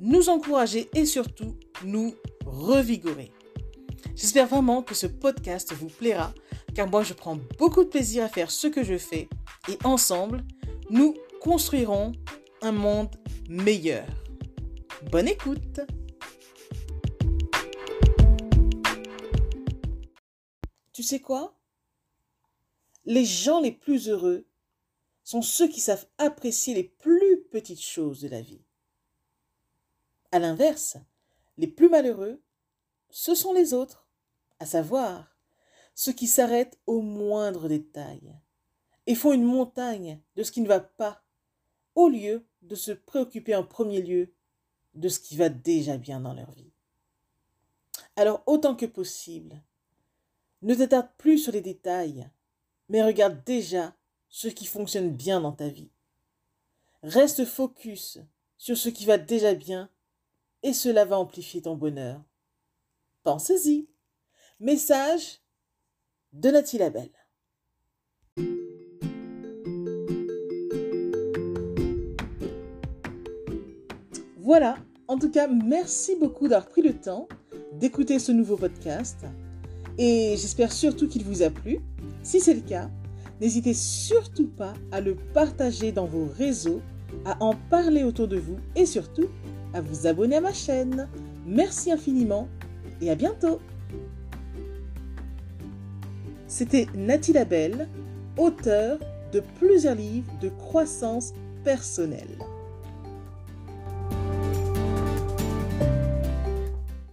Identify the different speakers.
Speaker 1: nous encourager et surtout nous revigorer. J'espère vraiment que ce podcast vous plaira car moi je prends beaucoup de plaisir à faire ce que je fais et ensemble, nous construirons un monde meilleur. Bonne écoute Tu sais quoi? Les gens les plus heureux sont ceux qui savent apprécier les plus petites choses de la vie. À l'inverse, les plus malheureux, ce sont les autres, à savoir ceux qui s'arrêtent au moindre détail et font une montagne de ce qui ne va pas, au lieu de se préoccuper en premier lieu de ce qui va déjà bien dans leur vie. Alors autant que possible, ne t'attarde plus sur les détails, mais regarde déjà ce qui fonctionne bien dans ta vie. Reste focus sur ce qui va déjà bien et cela va amplifier ton bonheur. Pensez-y. Message de Nathalie Labelle. Voilà, en tout cas, merci beaucoup d'avoir pris le temps d'écouter ce nouveau podcast et j'espère surtout qu'il vous a plu. Si c'est le cas, n'hésitez surtout pas à le partager dans vos réseaux, à en parler autour de vous et surtout à vous abonner à ma chaîne. Merci infiniment et à bientôt. C'était Nathalie Labelle, auteure de plusieurs livres de croissance personnelle.